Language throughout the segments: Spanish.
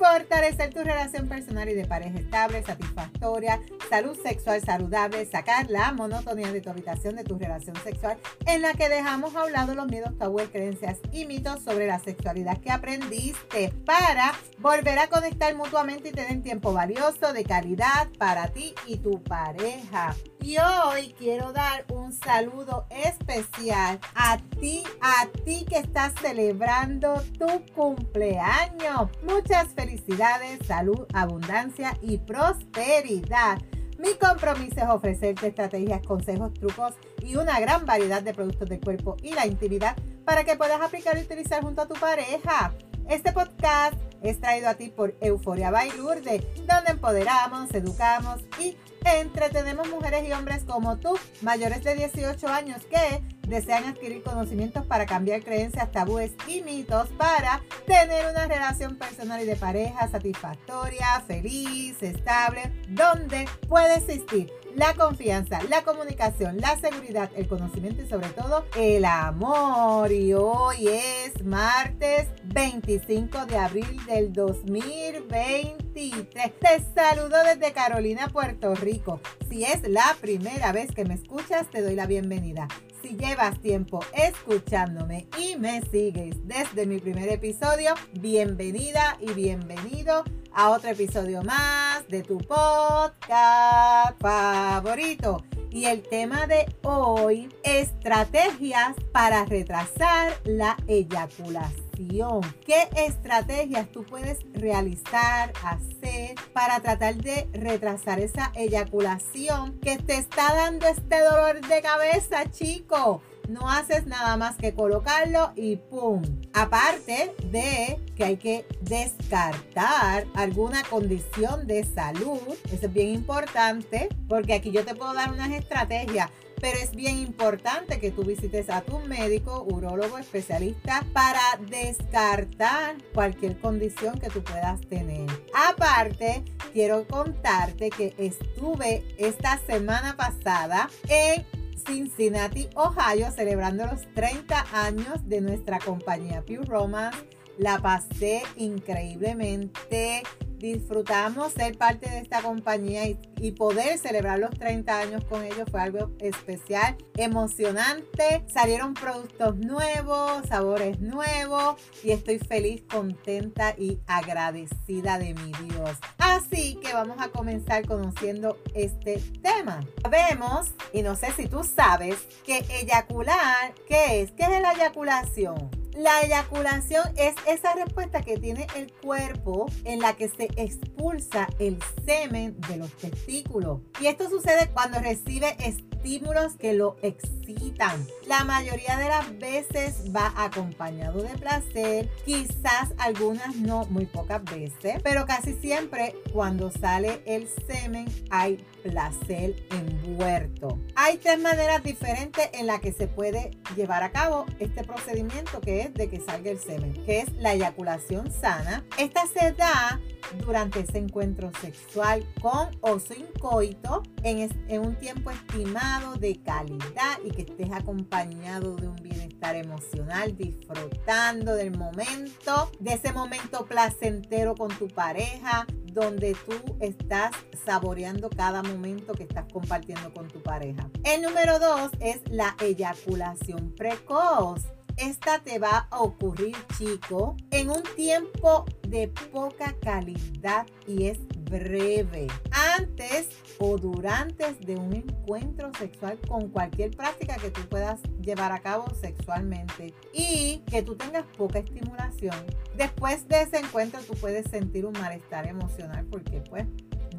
fortalecer tu relación personal y de pareja estable, satisfactoria, salud sexual saludable, sacar la monotonía de tu habitación de tu relación sexual en la que dejamos a un lado los miedos, tabúes, creencias y mitos sobre la sexualidad que aprendiste, para volver a conectar mutuamente y tener tiempo valioso de calidad para ti y tu pareja. Y hoy quiero dar un saludo especial a ti, a ti que estás celebrando tu cumpleaños. Muchas felicidades, salud, abundancia y prosperidad. Mi compromiso es ofrecerte estrategias, consejos, trucos y una gran variedad de productos del cuerpo y la intimidad para que puedas aplicar y utilizar junto a tu pareja. Este podcast es traído a ti por Euforia Bailurde, donde empoderamos, educamos y entretenemos mujeres y hombres como tú, mayores de 18 años, que desean adquirir conocimientos para cambiar creencias, tabúes y mitos para tener una relación personal y de pareja satisfactoria, feliz, estable, donde puede existir la confianza, la comunicación, la seguridad, el conocimiento y sobre todo el amor. Y hoy es martes 25 de abril del 2023. Te saludo desde Carolina, Puerto Rico. Si es la primera vez que me escuchas, te doy la bienvenida. Llevas tiempo escuchándome y me sigues desde mi primer episodio, bienvenida y bienvenido a otro episodio más de tu podcast favorito. Y el tema de hoy, estrategias para retrasar la eyaculación. ¿Qué estrategias tú puedes realizar, hacer para tratar de retrasar esa eyaculación que te está dando este dolor de cabeza, chico? no haces nada más que colocarlo y ¡pum! Aparte de que hay que descartar alguna condición de salud, eso es bien importante, porque aquí yo te puedo dar unas estrategias pero es bien importante que tú visites a tu médico, urólogo, especialista para descartar cualquier condición que tú puedas tener. Aparte, quiero contarte que estuve esta semana pasada en Cincinnati, Ohio, celebrando los 30 años de nuestra compañía Pure Romance. La pasé increíblemente disfrutamos ser parte de esta compañía y, poder celebrar los 30 años con ellos fue algo especial, emocionante. Salieron productos nuevos, sabores nuevos y estoy feliz, contenta y agradecida de mi Dios. Así que vamos a comenzar conociendo este tema. Sabemos, y no sé si tú sabes, que eyacular, ¿qué es? ¿Qué es la eyaculación? La eyaculación es esa respuesta que tiene el cuerpo en la que se expulsa el semen de los testículos. Y esto sucede cuando recibe estímulos que lo excitan. La mayoría de las veces va acompañado de placer, quizás algunas no, muy pocas veces, pero casi siempre cuando sale el semen hay placer envuelto. Hay tres maneras diferentes en las que se puede llevar a cabo este procedimiento que es de que salga el semen, que es la eyaculación sana. Esta se da durante ese encuentro sexual con o sin coito en, en un tiempo estimado de calidad y que estés acompañado de un bienestar emocional, disfrutando del momento, de ese momento placentero con tu pareja, donde tú estás saboreando cada momento que estás compartiendo con tu pareja. El número dos es la eyaculación precoz. Esta te va a ocurrir, chico, en un tiempo de poca calidad y es breve. Antes o durante de un encuentro sexual con cualquier práctica que tú puedas llevar a cabo sexualmente y que tú tengas poca estimulación. Después de ese encuentro tú puedes sentir un malestar emocional porque pues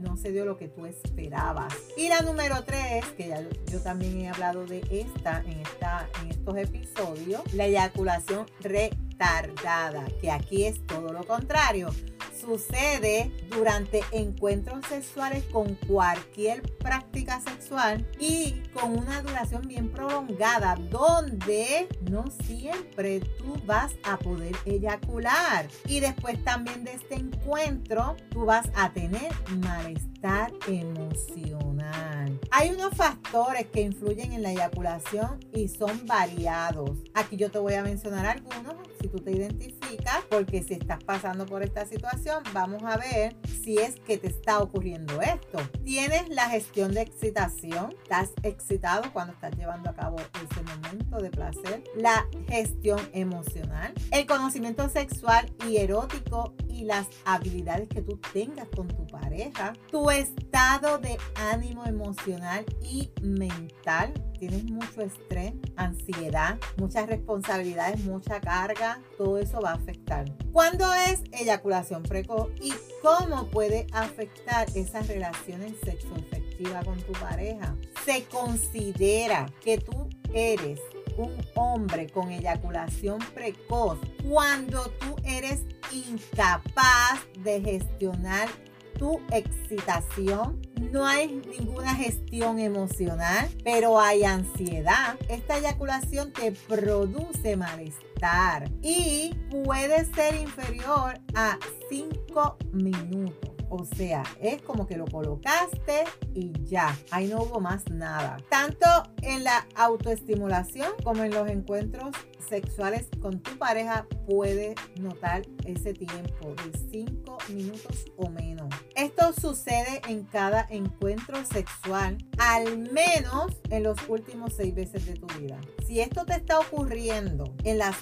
no se dio lo que tú esperabas. Y la número tres, que ya yo, también he hablado de esta en, esta en estos episodios, la eyaculación retardada, que aquí es todo lo contrario sucede durante encuentros sexuales con cualquier práctica sexual y con una duración bien prolongada donde no siempre tú vas a poder eyacular. Y después también de este encuentro tú vas a tener malestar emocional. Hay unos factores que influyen en la eyaculación y son variados. Aquí yo te voy a mencionar algunos si tú te identificas, porque si estás pasando por esta situación, vamos a ver si es que te está ocurriendo esto. Tienes la gestión de excitación, estás excitado cuando estás llevando a cabo ese momento de placer, la gestión emocional, el conocimiento sexual y erótico y las habilidades que tú tengas con tu pareja, tu estado de ánimo emocional y mental, tienes mucho estrés, ansiedad, muchas responsabilidades, mucha carga, todo eso va a afectar. ¿Cuándo es eyaculación precoz y cómo puede afectar esas relaciones sexoafectivas con tu pareja? Se considera que tú eres un hombre con eyaculación precoz cuando tú eres incapaz de gestionar tu excitación, no hay ninguna gestión emocional, pero hay ansiedad. Esta eyaculación te produce malestar y puede ser inferior a 5 minutos. O sea, es como que lo colocaste y ya. Ahí no hubo más nada. Tanto en la autoestimulación como en los encuentros sexuales con tu pareja puede notar ese tiempo de 5 minutos o menos. Sucede en cada encuentro sexual, al menos en los últimos seis veces de tu vida. Si esto te está ocurriendo en, las,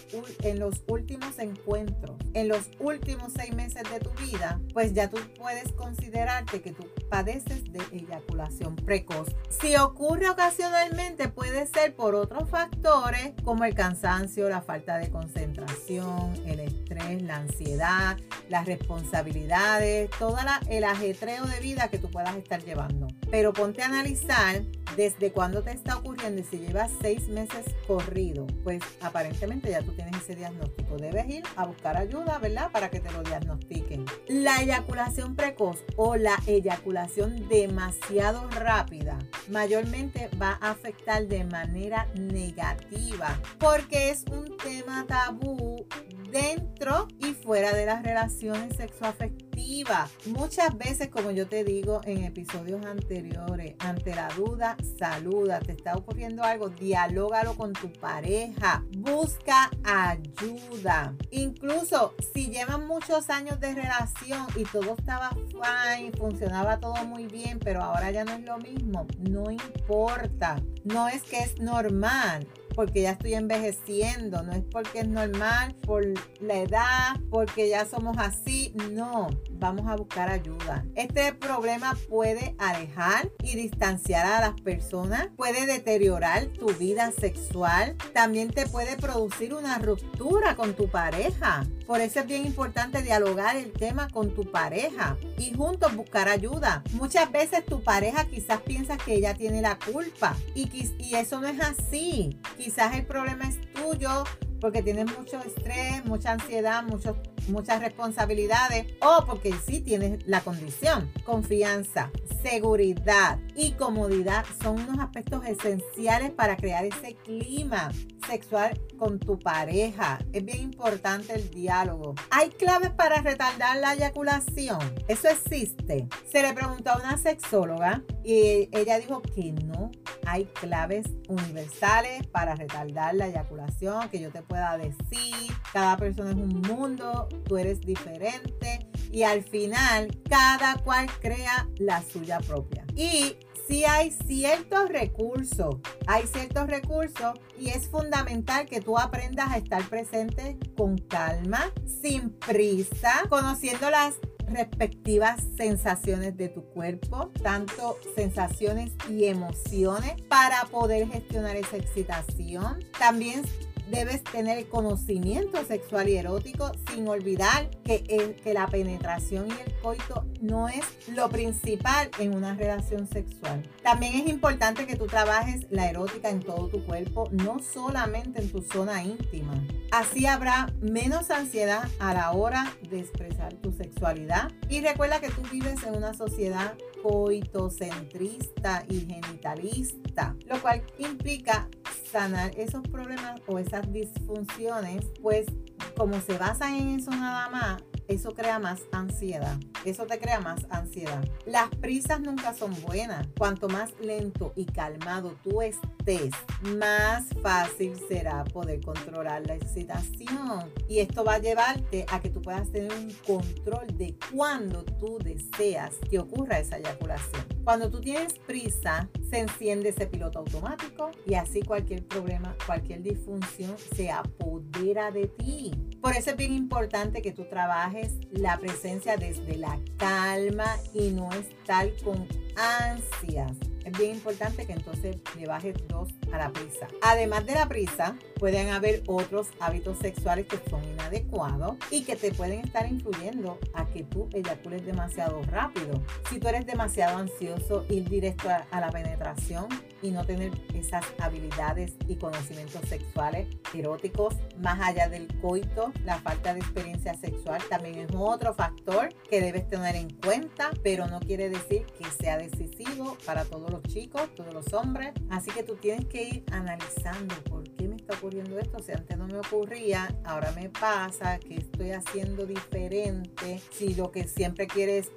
en los últimos encuentros, en los últimos seis meses de tu vida, pues ya tú puedes considerarte que tú padeces de eyaculación precoz. Si ocurre ocasionalmente, puede ser por otros factores como el cansancio, la falta de concentración, el estrés, la ansiedad, las responsabilidades, todo el ajetreo de vida que tú puedas estar llevando. Pero ponte a analizar desde cuándo te está ocurriendo y si llevas seis meses corrido, pues aparentemente ya tú tienes ese diagnóstico. Debes ir a buscar ayuda, ¿verdad? Para que te lo diagnostiquen. La eyaculación precoz o la eyaculación demasiado rápida mayormente va a afectar de manera negativa porque es un tema tabú dentro y fuera de las relaciones sexoafectivas. Muchas veces, como yo te digo en episodios anteriores, ante la duda, saluda. Te está ocurriendo algo, dialógalo con tu pareja. Busca ayuda. Incluso si llevan muchos años de relación y todo estaba fine, funcionaba todo muy bien, pero ahora ya no es lo mismo, no importa. No es que es normal porque ya estoy envejeciendo, no es porque es normal, por la edad, porque ya somos así, no, vamos a buscar ayuda. Este problema puede alejar y distanciar a las personas, puede deteriorar tu vida sexual, también te puede producir una ruptura con tu pareja. Por eso es bien importante dialogar el tema con tu pareja y juntos buscar ayuda. Muchas veces tu pareja quizás piensa que ella tiene la culpa y, y eso no es así. Quizás el problema es tuyo porque tienes mucho estrés, mucha ansiedad, muchos muchas responsabilidades o porque sí tienes la condición. Confianza, seguridad y comodidad son unos aspectos esenciales para crear ese clima sexual con tu pareja. Es bien importante el diálogo. ¿Hay claves para retardar la eyaculación? Eso existe. Se le preguntó a una sexóloga y ella dijo que no hay claves universales para retardar la eyaculación que yo te pueda decir. Cada persona es un mundo, tú eres diferente y al final cada cual crea la suya propia. Y si hay ciertos recursos, hay ciertos recursos y es fundamental que tú aprendas a estar presente con calma, sin prisa, conociendo las respectivas sensaciones de tu cuerpo, tanto sensaciones y emociones para poder gestionar esa excitación. También Debes tener conocimiento sexual y erótico sin olvidar que, la penetración y el coito no es lo principal en una relación sexual. También es importante que tú trabajes la erótica en todo tu cuerpo, no solamente en tu zona íntima. Así habrá menos ansiedad a la hora de expresar tu sexualidad. Y recuerda que tú vives en una sociedad coitocentrista y genitalista, lo cual implica sanar esos problemas o esas disfunciones, pues como se basan en eso nada más, eso crea más ansiedad. Eso te crea más ansiedad. Las prisas nunca son buenas. Cuanto más lento y calmado tú estés, más fácil será poder controlar la excitación. Y esto va a llevarte a que tú puedas tener un control de cuándo tú deseas que ocurra esa eyaculación. Cuando tú tienes prisa, se enciende ese piloto automático y así cualquier problema, cualquier disfunción se apodera de ti. Por eso es bien importante que tú trabajes la presencia desde la calma y no estar con ansias es bien importante que entonces le bajes dos a la prisa. Además de la prisa, pueden haber otros hábitos sexuales que son inadecuados y que te pueden estar influyendo a que tú eyacules demasiado rápido. Si tú eres demasiado ansioso, ir directo a, a la penetración y no tener esas habilidades y conocimientos sexuales eróticos más allá del coito, la falta de experiencia sexual también es otro factor que debes tener en cuenta, pero no quiere decir que sea decisivo para todos los chicos, todos los hombres. Así que tú tienes que ir analizando por qué me está ocurriendo esto. Si antes no me ocurría, ahora me pasa, que estoy haciendo diferente. Si lo que siempre quieres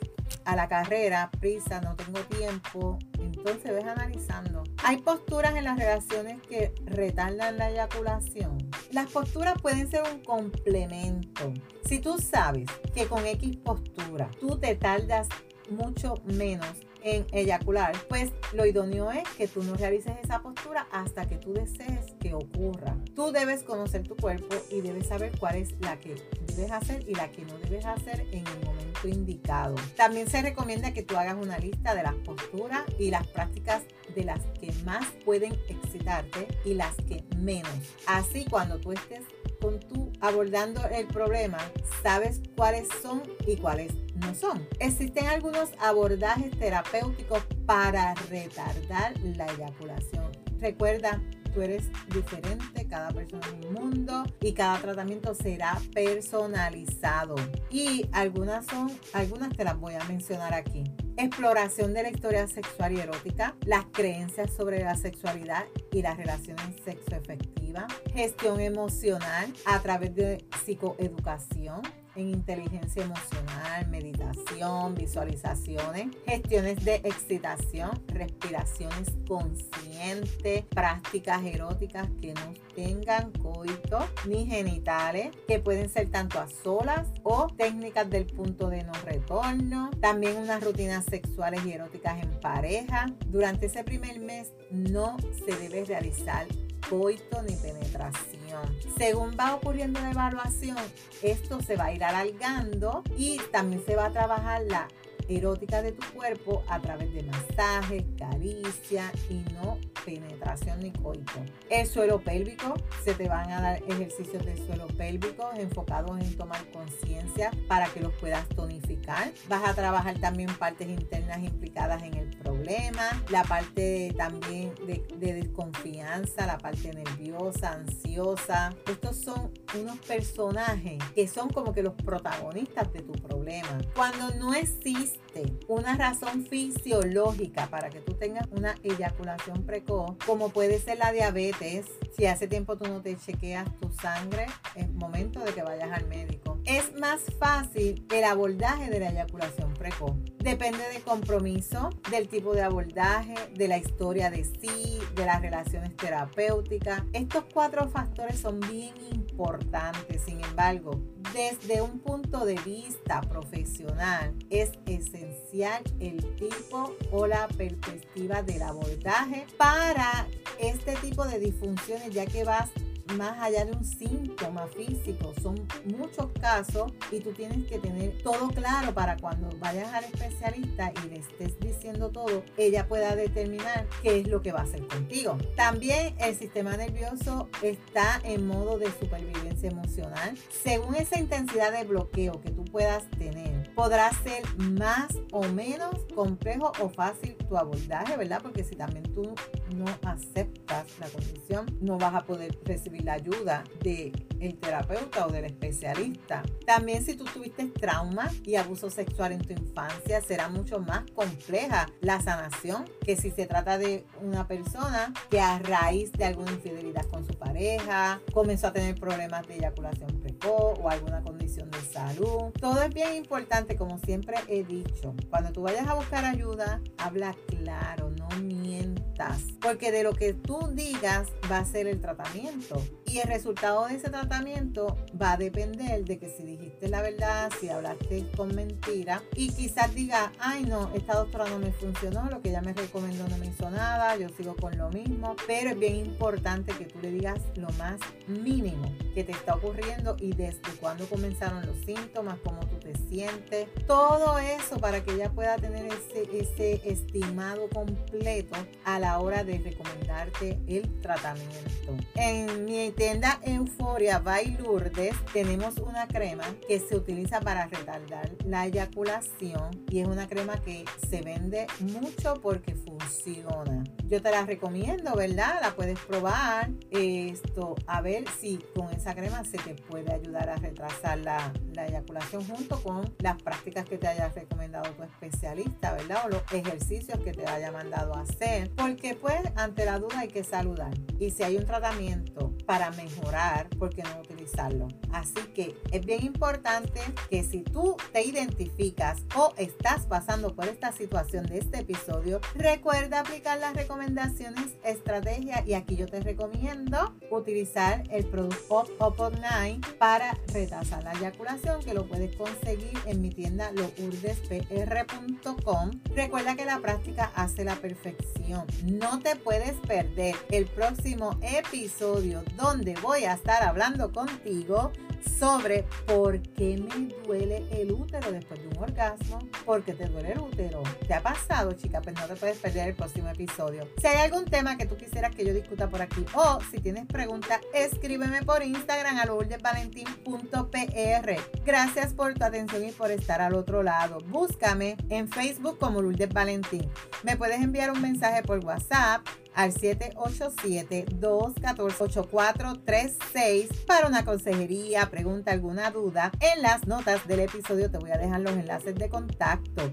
a la carrera, prisa, no tengo tiempo, entonces ves analizando. Hay posturas en las relaciones que retardan la eyaculación. Las posturas pueden ser un complemento. Si tú sabes que con X postura tú te tardas mucho menos en eyacular, pues lo idóneo es que tú no realices esa postura hasta que tú desees que ocurra. Tú debes conocer tu cuerpo y debes saber cuál es la que debes hacer y la que no debes hacer en el momento indicado. También se recomienda que tú hagas una lista de las posturas y las prácticas de las que más pueden excitarte y las que menos. Así cuando tú estés con tú abordando el problema, sabes cuáles son y cuáles no son. Existen algunos abordajes terapéuticos para retardar la eyaculación. Recuerda, tú eres diferente, cada persona en un mundo y cada tratamiento será personalizado. Y algunas son, algunas te las voy a mencionar aquí. Exploración de la historia sexual y erótica, las creencias sobre la sexualidad y las relaciones sexoefectivas, gestión emocional a través de psicoeducación, en inteligencia emocional, meditación, visualizaciones, gestiones de excitación, respiraciones conscientes, prácticas eróticas que no tengan coito ni genitales, que pueden ser tanto a solas o técnicas del punto de no retorno, también unas rutinas sexuales y eróticas en pareja. Durante ese primer mes no se debe realizar coito ni penetración. Según va ocurriendo la evaluación, esto se va a ir alargando y también se va a trabajar la erótica de tu cuerpo a través de masajes, caricia y no penetración ni coito. El suelo pélvico, se te van a dar ejercicios de suelo pélvico enfocados en tomar conciencia para que los puedas tonificar. Vas a trabajar también partes internas implicadas en el problema, la parte también de, de desconfianza, la parte nerviosa, ansiosa. Estos son unos personajes que son como que los protagonistas de tu problema. Cuando no existe una razón fisiológica para que tú tengas una eyaculación precoz, como puede ser la diabetes, si hace tiempo tú no te chequeas tu sangre, es momento de que vayas al médico. Es más fácil el abordaje de la eyaculación precoz. Depende del compromiso, del tipo de abordaje, de la historia de sí, de las relaciones terapéuticas. Estos cuatro factores son bien importantes. Sin embargo, desde un punto de vista profesional, es esencial el tipo o la perspectiva del abordaje para este tipo de disfunciones, ya que vas más allá de un síntoma físico, son muchos casos y tú tienes que tener todo claro para cuando vayas al especialista y le estés diciendo todo, ella pueda determinar qué es lo que va a hacer contigo. También el sistema nervioso está en modo de supervivencia emocional. Según esa intensidad de bloqueo que tú puedas tener, podrá ser más o menos complejo o fácil tu abordaje, ¿verdad? Porque si también tú no aceptas la condición, no vas a poder recibir la ayuda del el terapeuta o del especialista. También si tú tuviste trauma y abuso sexual en tu infancia, será mucho más compleja la sanación que si se trata de una persona que a raíz de alguna infidelidad con su pareja comenzó a tener problemas de eyaculación precoz o alguna condición de salud. Todo es bien importante, como siempre he dicho. Cuando tú vayas a buscar ayuda, habla claro, no mientas. Porque de lo que tú digas va a ser el tratamiento. Y el resultado de ese tratamiento va a depender de que si dijiste la verdad, si hablaste con mentira y quizás diga, ay no, esta doctora no me funcionó, lo que ella me recomendó no me hizo nada, yo sigo con lo mismo. Pero es bien importante que tú le digas lo más mínimo que te está ocurriendo y desde cuándo comenzaron los síntomas, cómo tú te sientes. Todo eso para que ella pueda tener ese, ese estimado completo a la hora de recomendarte el tratamiento. En mi tienda Euforia by Lourdes tenemos una crema que se utiliza para retardar la eyaculación y es una crema que se vende mucho porque funciona. Yo te la recomiendo, ¿verdad? La puedes probar. Esto, a ver si con esa crema se te puede ayudar a retrasar la, la eyaculación junto con las prácticas que te haya recomendado tu especialista, ¿verdad? O los ejercicios que te haya mandado a hacer. Porque pues ante la duda hay que saludar. Y si hay un tratamiento para mejorar, ¿por qué no utilizarlo? Así que es bien importante que si tú te identificas o estás pasando por esta situación de este episodio, recuerda aplicar las recomendaciones estrategias y aquí yo te recomiendo utilizar el producto Pop Online para retrasar la eyaculación que lo puedes conseguir en mi tienda lourdespr.com. Recuerda que la práctica hace la perfección. No te puedes perder el próximo episodio donde voy a estar hablando contigo sobre por qué me duele el útero después de un orgasmo. ¿Por qué te duele el útero? ¿Te ha pasado, chica? Pues no te puedes perder el próximo episodio. Si hay algún tema que tú quisieras que yo discuta por aquí o si tienes preguntas, escríbeme por Instagram a lourdesvalentín.pr. Gracias por tu atención y por estar al otro lado. Búscame en Facebook como Lourdes Valentín. Me puedes enviar un mensaje por WhatsApp al 787-214-8436 para una consejería, pregunta, alguna duda. En las notas del episodio te voy a dejar los enlaces de contacto.